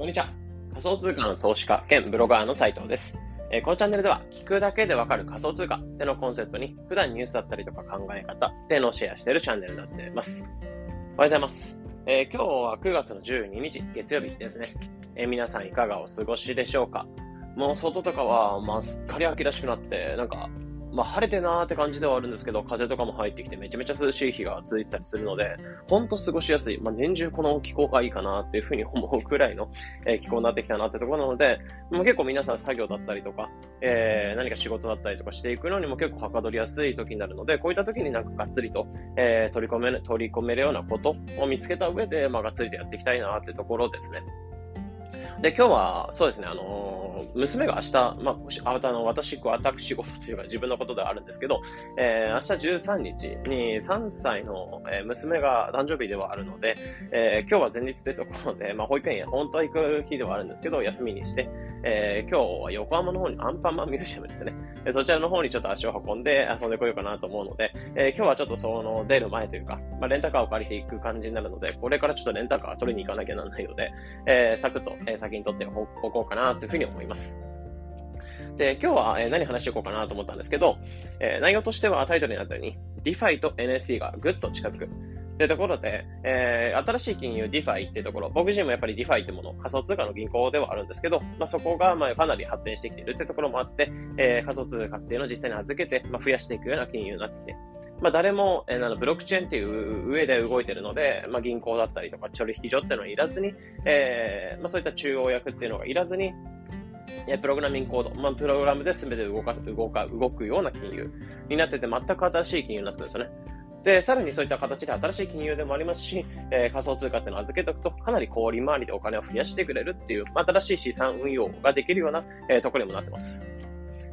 こんにちは。仮想通貨の投資家兼ブロガーの斉藤です。えー、このチャンネルでは聞くだけでわかる仮想通貨ってのコンセプトに普段ニュースだったりとか考え方ってのをシェアしているチャンネルになっています。おはようございます。えー、今日は9月の12日月曜日ですね。えー、皆さんいかがお過ごしでしょうか？もう外とかは、まあ、すっかり秋らしくなって、なんか、まあ、晴れてなーって感じではあるんですけど、風とかも入ってきてめちゃめちゃ涼しい日が続いてたりするので、ほんと過ごしやすい。まあ、年中この気候がいいかなっていうふうに思うくらいの、えー、気候になってきたなってところなので、まあ、結構皆さん作業だったりとか、えー、何か仕事だったりとかしていくのにも結構はかどりやすい時になるので、こういった時になんかがっつりと、えー、取り込め、取り込めるようなことを見つけた上で、まあ、がっつりとやっていきたいなってところですね。で、今日は、そうですね、あのー、娘が明日、まあ、あの、私、私事というか自分のことではあるんですけど、えー、明日13日に3歳の、え、娘が誕生日ではあるので、えー、今日は前日というところで、まあ、保育園へ本当は行く日ではあるんですけど、休みにして、えー、今日は横浜の方にアンパンマンミュージアムですね。そちらの方にちょっと足を運んで遊んでこようかなと思うので、えー、今日はちょっとその出る前というか、まあ、レンタカーを借りていく感じになるので、これからちょっとレンタカー取りに行かなきゃならないので、えー、サクッと、えー、先に取っておこうかなというふうに思います。で、今日は何話していこうかなと思ったんですけど、え、内容としてはタイトルにあったように、DeFi と NFT がぐっと近づく。というところで、えー、新しい金融 DeFi っていうところ、僕自身もやっぱり DeFi ってもの、仮想通貨の銀行ではあるんですけど、まあ、そこがまあかなり発展してきているっていうところもあって、えー、仮想通貨っていうのを実際に預けて、まあ、増やしていくような金融になってきて、まあ、誰も、えー、ブロックチェーンっていう上で動いてるので、まあ、銀行だったりとか取引所っていうのはいらずに、えーまあ、そういった中央役っていうのがいらずに、えプログラミングコード、まあ、プログラムで全て動か動か動くような金融になってて、全く新しい金融になってくるんですよね。で、さらにそういった形で新しい金融でもありますし、えー、仮想通貨っていうのを預けておくと、かなり小売回りでお金を増やしてくれるっていう、まあ、新しい資産運用ができるような、えー、ところにもなってます。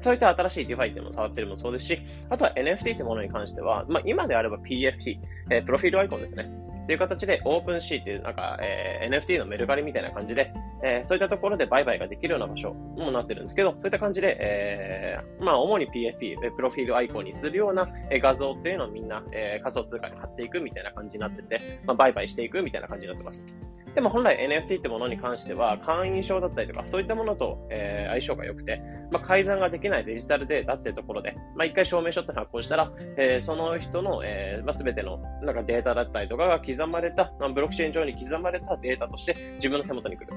そういった新しい DeFi っていうのを触ってるもそうですし、あとは NFT ってものに関しては、まあ、今であれば PFT、えー、プロフィールアイコンですね。っていう形で OpenC っていうなんか、えー、NFT のメルカリみたいな感じで、えー、そういったところで売買ができるような場所もなってるんですけど、そういった感じで、えー、まあ主に PFP、プロフィールアイコンにするような画像っていうのをみんな、えー、仮想通貨に貼っていくみたいな感じになってて、まあ売買していくみたいな感じになってます。でも本来 NFT ってものに関しては、会員証だったりとか、そういったものと、えー、相性が良くて、まあ、改ざんができないデジタルデータっていうところで、まあ、一回証明書って発行したら、えー、その人の、えー、まあ、全てのなんかデータだったりとかが刻まれた、まあ、ブロックチェーン上に刻まれたデータとして自分の手元に来る。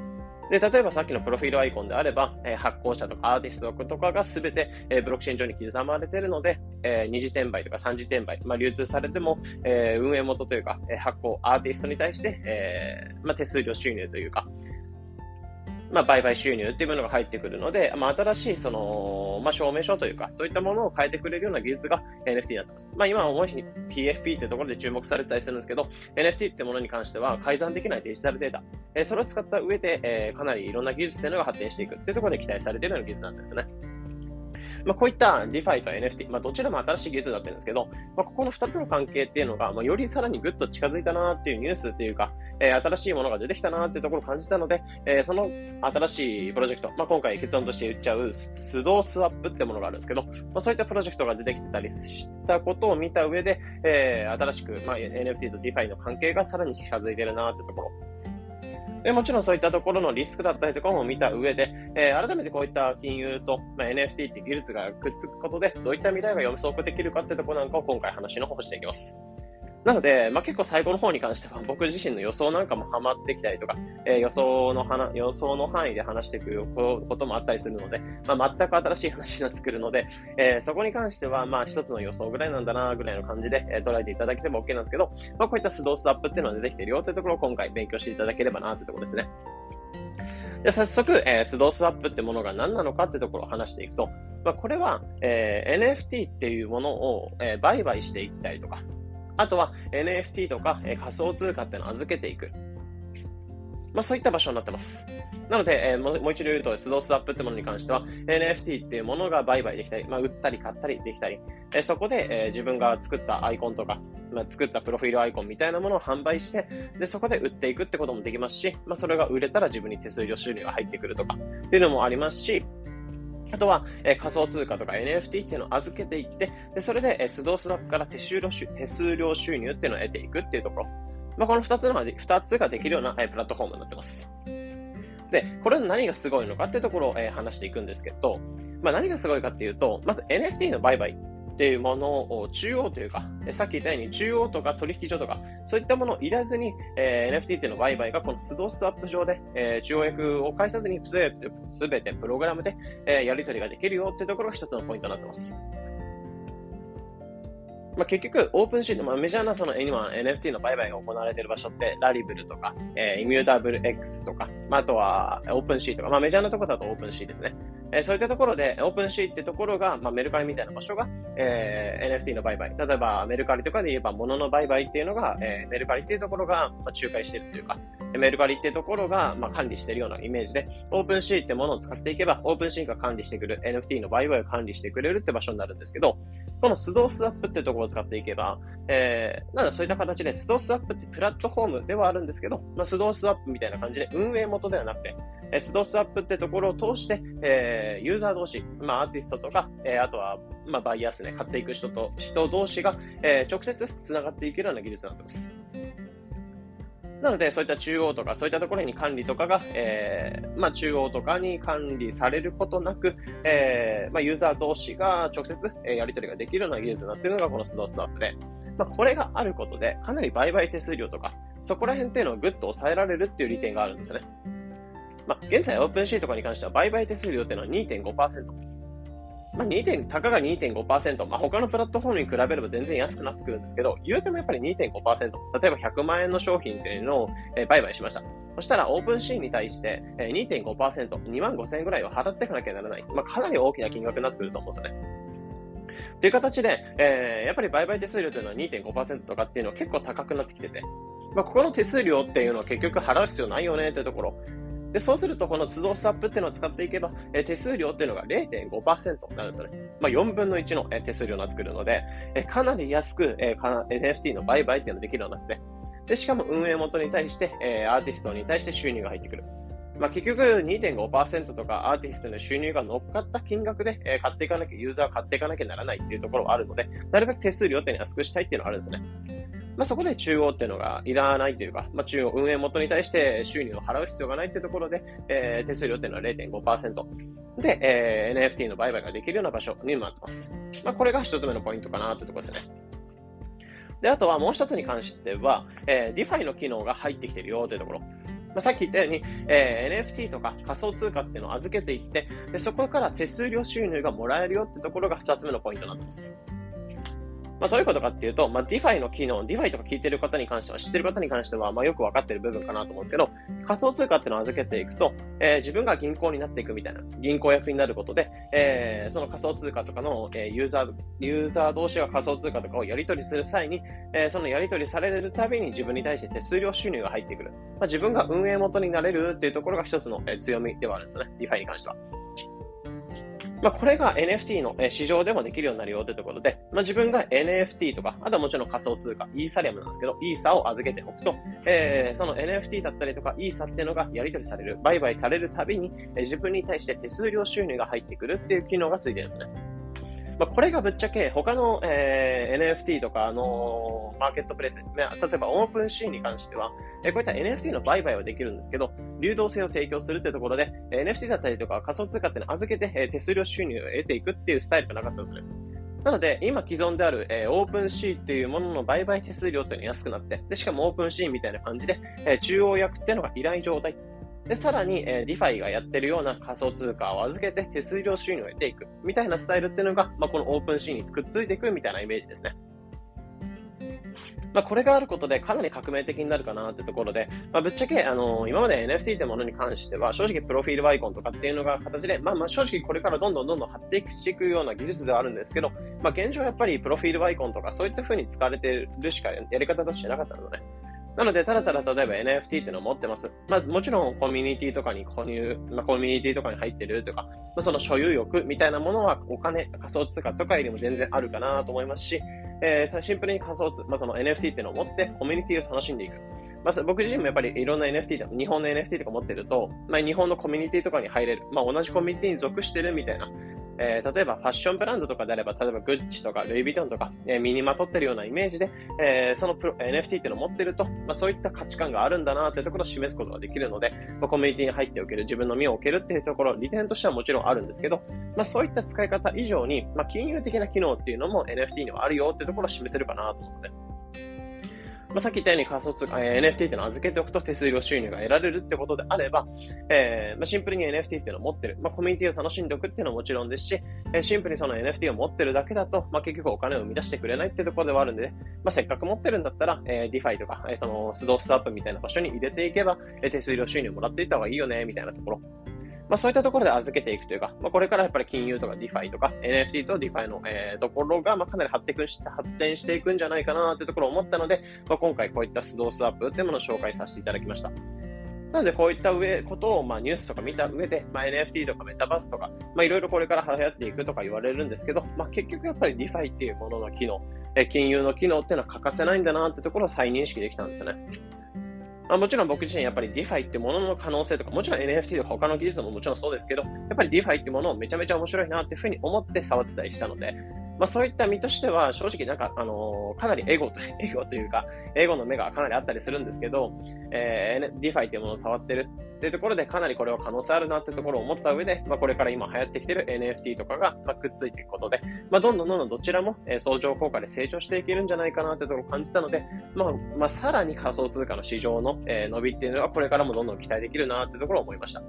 で、例えばさっきのプロフィールアイコンであれば、え、発行者とかアーティストとかがすべて、え、ブロックチェーン上に刻まれているので、え、二次転売とか三次転売、まあ、流通されても、え、運営元というか、え、発行アーティストに対して、えまあ、手数料収入というか、まあ、売買収入っていうものが入ってくるので、まあ、新しいその、まあ、証明書というか、そういったものを変えてくれるような技術が NFT になってます。まあ、今は主に PFP ってところで注目されたりするんですけど、NFT ってものに関しては改ざんできないデジタルデータ、えー、それを使った上で、えー、かなりいろんな技術っていうのが発展していくっていうところで期待されているような技術なんですね。まあ、こういった DeFi と NFT、まあ、どちらも新しい技術だったんですけど、まあ、ここの2つの関係っていうのが、まあ、よりさらにぐっと近づいたなっていうニュースっていうか、えー、新しいものが出てきたなっていうところを感じたので、えー、その新しいプロジェクト、まあ、今回結論として言っちゃう、スドースアップってものがあるんですけど、まあ、そういったプロジェクトが出てきてたりしたことを見た上で、えー、新しく、まあ、NFT と DeFi の関係がさらに近づいてるなってところ、でもちろんそういったところのリスクだったりとかも見た上で、えー、改めてこういった金融と、まあ、NFT って技術がくっつくことで、どういった未来が予測できるかってところなんかを今回話の方していきます。なので、まあ、結構最後の方に関しては僕自身の予想なんかもハマってきたりとか、えー、予想の話、予想の範囲で話していくこともあったりするので、まあ、全く新しい話になってくるので、えー、そこに関しては、まあ、一つの予想ぐらいなんだな、ぐらいの感じで、えー、捉えていただければ OK なんですけど、まあ、こういったスドースアップっていうのが出てきてるよっていうところを今回勉強していただければなってところですね。で早速、えー、スドースアップってものが何なのかってところを話していくと、まあ、これは、えー、NFT っていうものを、えー、売買していったりとか、あとは NFT とか、え、仮想通貨ってのを預けていく。まあ、そういった場所になってます。なので、えー、もう一度言うと、スドースアップってものに関しては、NFT っていうものが売買できたり、まあ、売ったり買ったりできたり、えー、そこで、えー、自分が作ったアイコンとか、まあ、作ったプロフィールアイコンみたいなものを販売して、で、そこで売っていくってこともできますし、まあ、それが売れたら自分に手数料収入が入ってくるとか、っていうのもありますし、あとは、えー、仮想通貨とか NFT っていうのを預けていって、でそれで、えー、スドースナップから手数料手数料収入っていうのを得ていくっていうところ。まあ、この二つの、二つができるような、えー、プラットフォームになってます。で、これの何がすごいのかっていうところを、えー、話していくんですけど、まあ、何がすごいかっていうと、まず NFT の売買っていうものを中央というか、さっき言ったように中央とか取引所とか、そういったものをいらずに、えー、NFT っていうの売買がこの Sudoswap 上で、えー、仲介役を介さずにすべてプログラムで、えー、やり取りができるよっていうところが一つのポイントになってます。まあ、結局、 OpenSea と、まあ、メジャーなその今 NFT の売買が行われている場所って、 Rarible とか、えー、 Immutable X とか、まあ、あとは OpenSea とか、まあ、メジャーなところだと OpenSea ですね。えー、そういったところで、 OpenSea ってところが、まあ、メルカリみたいな場所が、えー、NFT の売買。例えば、メルカリとかで言えば、物の売買っていうのが、えー、メルカリっていうところが、まあ、仲介してるというか、メルカリっていうところが、まあ、管理してるようなイメージで、 OpenSea ってものを使っていけば、 OpenSea が管理してくる NFT の売買を管理してくれるって場所になるんですけど、この Sudoswap ってところを使っていけば、えー、なんだそういった形で、 Sudoswap ってプラットフォームではあるんですけど、まあ、 Sudoswap みたいな感じで運営元ではなくて、えスドースアップってところを通して、えー、ユーザー同士、まあ、アーティストとか、えー、あとは、まあ、バイアスですね、買っていく人と、人同士が、えー、直接繋がっていけるような技術になってます。なので、そういった中央とか、そういったところに管理とかが、えー、まあ、中央とかに管理されることなく、えー、まあ、ユーザー同士が直接、えやり取りができるような技術になっているのがこのスドースアップで、まあ、これがあることで、かなり売買手数料とか、そこら辺っていうのをぐっと抑えられるっていう利点があるんですね。まあ、現在オープンシーとかに関しては売買手数料っていうのは2.5%。まあ、2. 点、たかが2.5%、まあ、他のプラットフォームに比べれば全然安くなってくるんですけど、言うてもやっぱり2.5%、例えば100万円の商品っていうのを、え売買しました。そしたら、オープンシーンに対して、え2.5%、2万5千円ぐらいを払っていかなきゃならない。まあ、かなり大きな金額になってくると思うんですよね。という形で、えー、やっぱり売買手数料というのは2.5%とかっていうのは結構高くなってきてて、まあ、ここの手数料っていうのは結局払う必要ないよねっていうところ、で、そうすると、この都度スタップっていうのを使っていけば、え手数料っていうのが0.5%になるんですよね。まあ、4分の1の、え手数料になってくるので、えかなり安く、え NFT の売買っていうのができるようになってて、で、しかも運営元に対して、えアーティストに対して収入が入ってくる。まあ、結局2.5%とかアーティストの収入が乗っかった金額で、え買っていかなきゃ、ユーザー買っていかなきゃならないっていうところはあるので、なるべく手数料っていうのは安くしたいっていうのがあるんですね。まあ、そこで中央っていうのがいらないというか、まあ、中央運営元に対して収入を払う必要がないっていうところで、えー、手数料っていうのは0.5%で、えー、NFT の売買ができるような場所になってます。まあ、これが一つ目のポイントかなってところですね。で、あとはもう一つに関しては、えー、DeFi の機能が入ってきてるよというところ。まあ、さっき言ったように、えー、NFT とか仮想通貨っていうのを預けていって、でそこから手数料収入がもらえるよってところが二つ目のポイントになってます。まあ、どういうことかっていうと、まあ、DeFi の機能、DeFi とか聞いてる方に関しては、知ってる方に関しては、まあ、よくわかってる部分かなと思うんですけど、仮想通貨っていうのを預けていくと、えー、自分が銀行になっていくみたいな、銀行役になることで、えー、その仮想通貨とかの、えー、ユーザー、ユーザー同士が仮想通貨とかをやり取りする際に、えー、そのやり取りされるたびに自分に対して手数料収入が入ってくる。まあ、自分が運営元になれるっていうところが一つの、えー、強みではあるんですよね。DeFi に関しては。まあ、これが NFT の市場でもできるようになるよというところで、まあ、自分が NFT とか、あとはもちろん仮想通貨、イーサリアムなんですけど、イーサを預けておくと、えー、その NFT だったりとか、イーサっていうのがやり取りされる、売買されるたびに、自分に対して手数料収入が入ってくるっていう機能がついてるんですね。まあ、これがぶっちゃけ他の、えー、NFT とか、あの、マーケットプレイス、例えばオープンシーンに関しては、えー、こういった NFT の売買はできるんですけど、流動性を提供するというところで、え、NFT だったりとか仮想通貨ってのを預けて、えー、手数料収入を得ていくっていうスタイルがなかったんですね。なので、今既存である、えー、 OpenSea っていうものの売買手数料っていうのが安くなって、で、しかも OpenSea みたいな感じで、えー、仲介役っていうのがいらない状態。で、さらに、えー、ィファイがやってるような仮想通貨を預けて手数料収入を得ていくみたいなスタイルっていうのが、まあ、この OpenSea にくっついていくみたいなイメージですね。まあ、これがあることでかなり革命的になるかなってところで、まあ、ぶっちゃけ、あのー、今まで NFT ってものに関しては、正直プロフィールアイコンとかっていうのが形で、まあまあ正直これからどんどんどんどん発展していくような技術ではあるんですけど、まあ現状やっぱりプロフィールアイコンとかそういった風に使われてるしかやり方としてなかったので、ね、なので、ただただ例えば NFT ってのを持ってます。まあ、もちろんコミュニティとかに購入、まあ、コミュニティとかに入ってるとか、まあ、その所有欲みたいなものはお金、仮想通貨とかよりも全然あるかなと思いますし、えー、シンプルに仮想通、まあ、その NFT ってのを持ってコミュニティを楽しんでいく。まず僕自身もやっぱりいろんな NFT とか、日本の NFT とか持ってると、まあ、日本のコミュニティとかに入れる。まあ、同じコミュニティに属してるみたいな、えー、例えばファッションブランドとかであれば、例えばグッチとかルイ・ヴィトンとか、えー、身にまとってるようなイメージで、えー、そのプロ NFT っていうのを持ってると、まあ、そういった価値観があるんだなっていうところを示すことができるので、まあ、コミュニティに入っておける、自分の身を置けるっていうところ、利点としてはもちろんあるんですけど、まあ、そういった使い方以上に、まあ、金融的な機能っていうのも NFT にはあるよっていうところを示せるかなと思うんですね。まあ、さっき言ったように仮想通貨、えー、NFT っていうのを預けておくと手数料収入が得られるってことであれば、えー、まあ、シンプルに NFT っていうのを持ってる。まあ、コミュニティを楽しんでおくっていうのはもちろんですし、えー、シンプルにその NFT を持ってるだけだと、まあ、結局お金を生み出してくれないってところではあるんで、ね、まあ、せっかく持ってるんだったら、えー、DeFi とか、えー、その、スドースアップみたいな場所に入れていけば、えー、手数料収入もらっていった方がいいよね、みたいなところ。まあ、そういったところで預けていくというか、まあ、これからやっぱり金融とか DeFi とか NFT と DeFi の、えー、ところが、まあ、かなり発展して発展していくんじゃないかなというところを思ったので、まあ、今回こういったスドースアップというものを紹介させていただきました。なので、こういった上、ことを、まあ、ニュースとか見た上で、まあ、NFT とかメタバースとか、まあ、いろいろこれから流行っていくとか言われるんですけど、まあ、結局やっぱり DeFi っていうものの機能、え金融の機能っていうのは欠かせないんだなってところを再認識できたんですね。まあ、もちろん僕自身やっぱり DeFi ってものの可能性とか、もちろん NFT とか他の技術ももちろんそうですけど、やっぱり DeFi ってものをめちゃめちゃ面白いなっていうふうに思って触ってたりしたので、まあ、そういった身としては、正直なんか、あのー、かなりエゴと、エゴというか、エゴの目がかなりあったりするんですけど、えー、DeFi っていうものを触ってるっていうところで、かなりこれは可能性あるなっていうところを思った上で、まあ、これから今流行ってきてる NFT とかが、まあ、くっついていくことで、まあ、どんどんどんどんどちらも、えー、相乗効果で成長していけるんじゃないかなってところを感じたので、まあ、まあ、さらに仮想通貨の市場の、えー、伸びっていうのは、これからもどんどん期待できるなっていうところを思いました。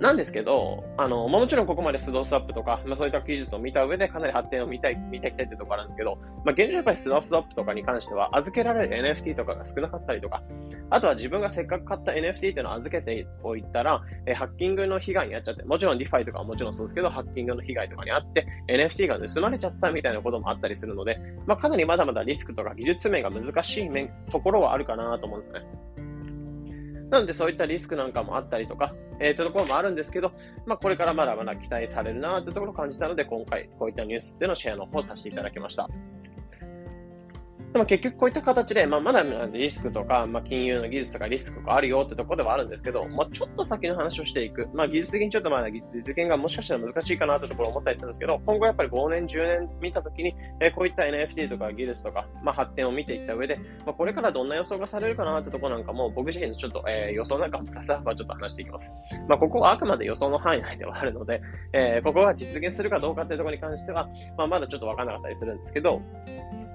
なんですけど、あの、まあ、もちろんここまでスドースアップとか、まあ、そういった技術を見た上でかなり発展を見たい、見ていきたいってところあるんですけど、まあ、現状やっぱりスドースアップとかに関しては預けられる NFT とかが少なかったりとか、あとは自分がせっかく買った NFT っていうのを預けておいたら、えハッキングの被害に遭っちゃって、もちろん DeFi とかはもちろんそうですけど、ハッキングの被害とかにあって、NFT が盗まれちゃったみたいなこともあったりするので、まあ、かなりまだまだリスクとか技術面が難しい面、ところはあるかなと思うんですね。なのでそういったリスクなんかもあったりとか、えー、とところもあるんですけど、まあこれからまだまだ期待されるなというところを感じたので、今回こういったニュースでのシェアの方をさせていただきました。でも結局こういった形で、まあ、まだリスクとか、まあ、金融の技術とかリスクがあるよってところではあるんですけど、まあ、ちょっと先の話をしていく。まあ、技術的にちょっとまだ実現がもしかしたら難しいかなってところを思ったりするんですけど、今後やっぱり5年、10年見たときに、えー、こういった NFT とか技術とか、まあ、発展を見ていった上で、まあ、これからどんな予想がされるかなってとこなんかも、僕自身のちょっと、えー、予想なんかもプラスアルファちょっと話していきます。まあ、ここはあくまで予想の範囲内ではあるので、えー、ここが実現するかどうかっていうところに関しては、まあ、まだちょっとわからなかったりするんですけど、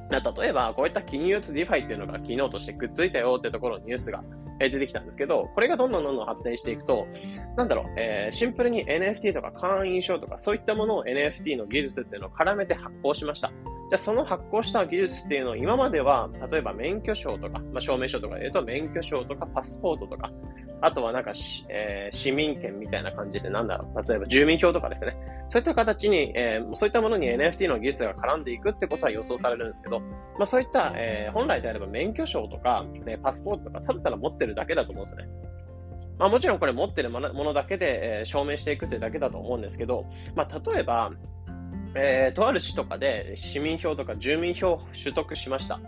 例えば、こういった金融と DeFi っていうのが機能としてくっついたよってところのニュースが出てきたんですけど、これがどんどんどんどん発展していくと、なんだろう、えー、シンプルに NFT とか会員証とかそういったものを NFT の技術っていうのを絡めて発行しました。じゃあその発行した技術っていうのを今までは、例えば免許証とか、まあ、証明書とかで言うと免許証とかパスポートとか、あとはなんかえー、市民権みたいな感じでなんだろう、例えば住民票とかですね。そういった形に、えー、そういったものに NFT の技術が絡んでいくってことは予想されるんですけど、まあそういった、えー、本来であれば免許証とか、ね、パスポートとか、ただただ持ってるだけだと思うんですね。まあもちろんこれ持ってるものだけで、え、証明していくってだけだと思うんですけど、まあ例えば、えー、とある市とかで市民票とか住民票を取得しました。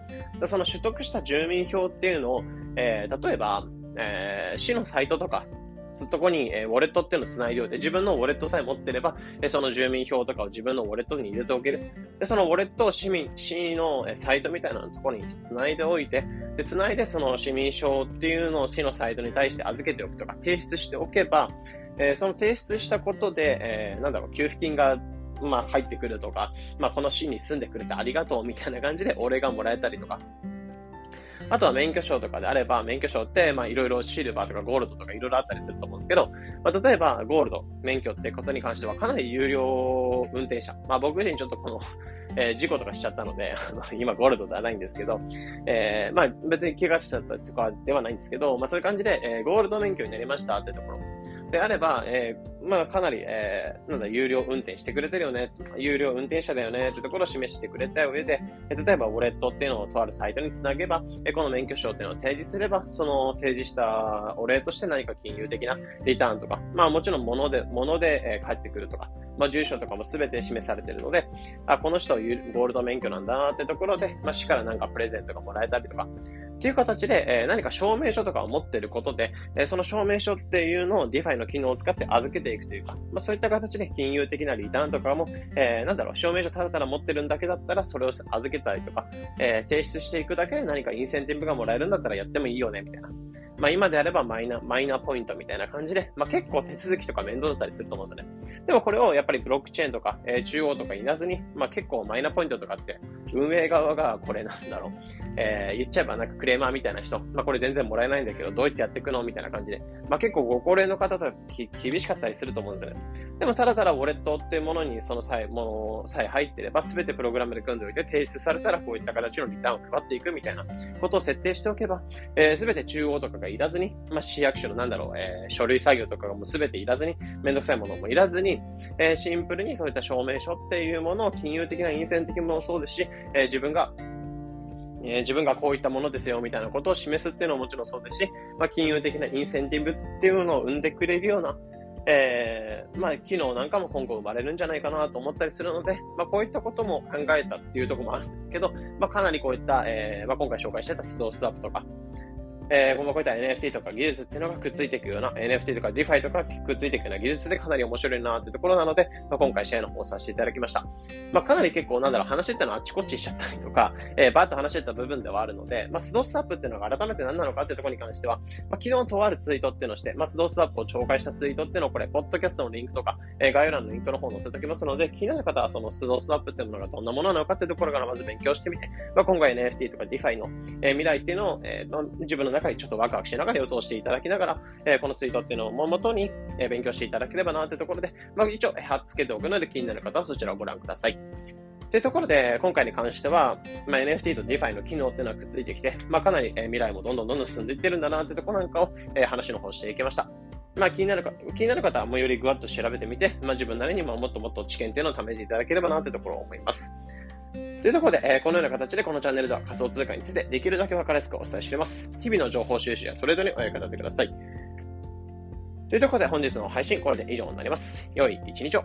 その取得した住民票っていうのを、えー、例えば、えー、市のサイトとか、そこに、えー、ウォレットっていうのを繋いでおいて、自分のウォレットさえ持ってれば、えー、その住民票とかを自分のウォレットに入れておける。で、そのウォレットを市民、市の、えー、サイトみたいなところに繋いでおいて、で、繋いでその市民証っていうのを市のサイトに対して預けておくとか、提出しておけば、えー、その提出したことで、えー、なんだろう、給付金がまあ、入ってくるとか、まあ、この市に住んでくれてありがとうみたいな感じでお礼がもらえたりとか、あとは免許証とかであれば、免許証って、まあいろいろシルバーとかゴールドとかいろいろあったりすると思うんですけど、まあ例えばゴールド、免許ってことに関してはかなり有料運転者。まあ僕自身ちょっとこのえー、事故とかしちゃったので、今ゴールドではないんですけど、えー、まあ別に怪我しちゃったとかではないんですけど、まあそういう感じで、えー、ゴールド免許になりましたってところ。であれば、えー、まあ、かなり、えー、なんだ、有料運転してくれてるよね、有料運転者だよね、ってところを示してくれた上で、え例えば、ウォレットっていうのをとあるサイトにつなげば、えこの免許証っていうのを提示すれば、その提示したお礼として何か金融的なリターンとか、まあ、もちろん物で、物で、えー、返ってくるとか、まあ、住所とかも全て示されているので、あ、この人はゴールド免許なんだなってところで、まあ、市からなんかプレゼントがもらえたりとか、っていう形で、えー、何か証明書とかを持っていることで、えー、その証明書っていうのを DeFi の機能を使って預けていくというか、まあ、そういった形で金融的なリターンとかも、えー、なんだろう、証明書ただただ持ってるんだけだったら、それを預けたりとか、えー、提出していくだけで何かインセンティブがもらえるんだったらやってもいいよね、みたいな。まあ今であればマイナ、マイナポイントみたいな感じで、まあ結構手続きとか面倒だったりすると思うんですよね。でもこれをやっぱりブロックチェーンとか、え、中央とかいなずに、まあ結構マイナポイントとかって、運営側がこれなんだろう、えー、言っちゃえばなんかクレーマーみたいな人、まあこれ全然もらえないんだけど、どうやってやっていくのみたいな感じで、まあ結構ご高齢の方だと厳しかったりすると思うんですよね。でもただただウォレットっていうものにその際、ものさえ入ってれば、すべてプログラムで組んでおいて提出されたらこういった形のリターンを配っていくみたいなことを設定しておけば、す、えー、べ、て中央とかがいらずに、まあ市役所のなんだろう、えー、書類作業とかがもうすべていらずに、めんどくさいものもいらずに、えー、シンプルにそういった証明書っていうものを金融的な陰線的なものもそうですし、えー、自分がえ、自分がこういったものですよみたいなことを示すっていうのはもちろんそうですし、まあ、金融的なインセンティブっていうのを生んでくれるような、えー、まあ、機能なんかも今後生まれるんじゃないかなと思ったりするので、まあ、こういったことも考えたっていうところもあるんですけど、まあ、かなりこういった、えー、まあ、今回紹介してた思想スワップとか、えー、こういった NFT とか技術っていうのがくっついていくような、NFT とか DeFi とかくっついていくような技術でかなり面白いなってところなので、まあ、今回試合の方させていただきました。まあ、かなり結構なんだろう、話ってのはあっちこっちしちゃったりとか、えー、バーッと話してた部分ではあるので、まあ、スドースタップっていうのが改めて何なのかっていうところに関しては、まあ、昨日とあるツイートっていうのをして、まあ、スドースタップを紹介したツイートっていうのをこれ、ポッドキャストのリンクとか、えー、概要欄のリンクの方載せておきますので、気になる方はそのスドースタップっていうものがどんなものなのかっていうところからまず勉強してみて、まあ、今回 NFT とか DeFi の、えー、未来っていうのを、えー、自分の中にちょっとワクワクしながら予想していただきながら、えー、このツイートっていうのをもとに、えー、勉強していただければなというところで、まあ、一応、貼っつけておくので気になる方はそちらをご覧ください。というところで、今回に関しては、まあ、NFT と DeFi の機能っていうのはくっついてきて、まあ、かなり、え未来もどんどんどんどん進んでいってるんだなってところなんかを、え、話の方していきました。まあ、気になるか、気になる方はもうよりぐわっと調べてみて、まあ、自分なりにももっともっと知見っていうのを試していただければなってところを思います。というところで、えー、このような形でこのチャンネルでは仮想通貨についてできるだけ分かりやすくお伝えしています。日々の情報収集やトレードにお役立てください。というところで本日の配信これで以上になります。良い一日を。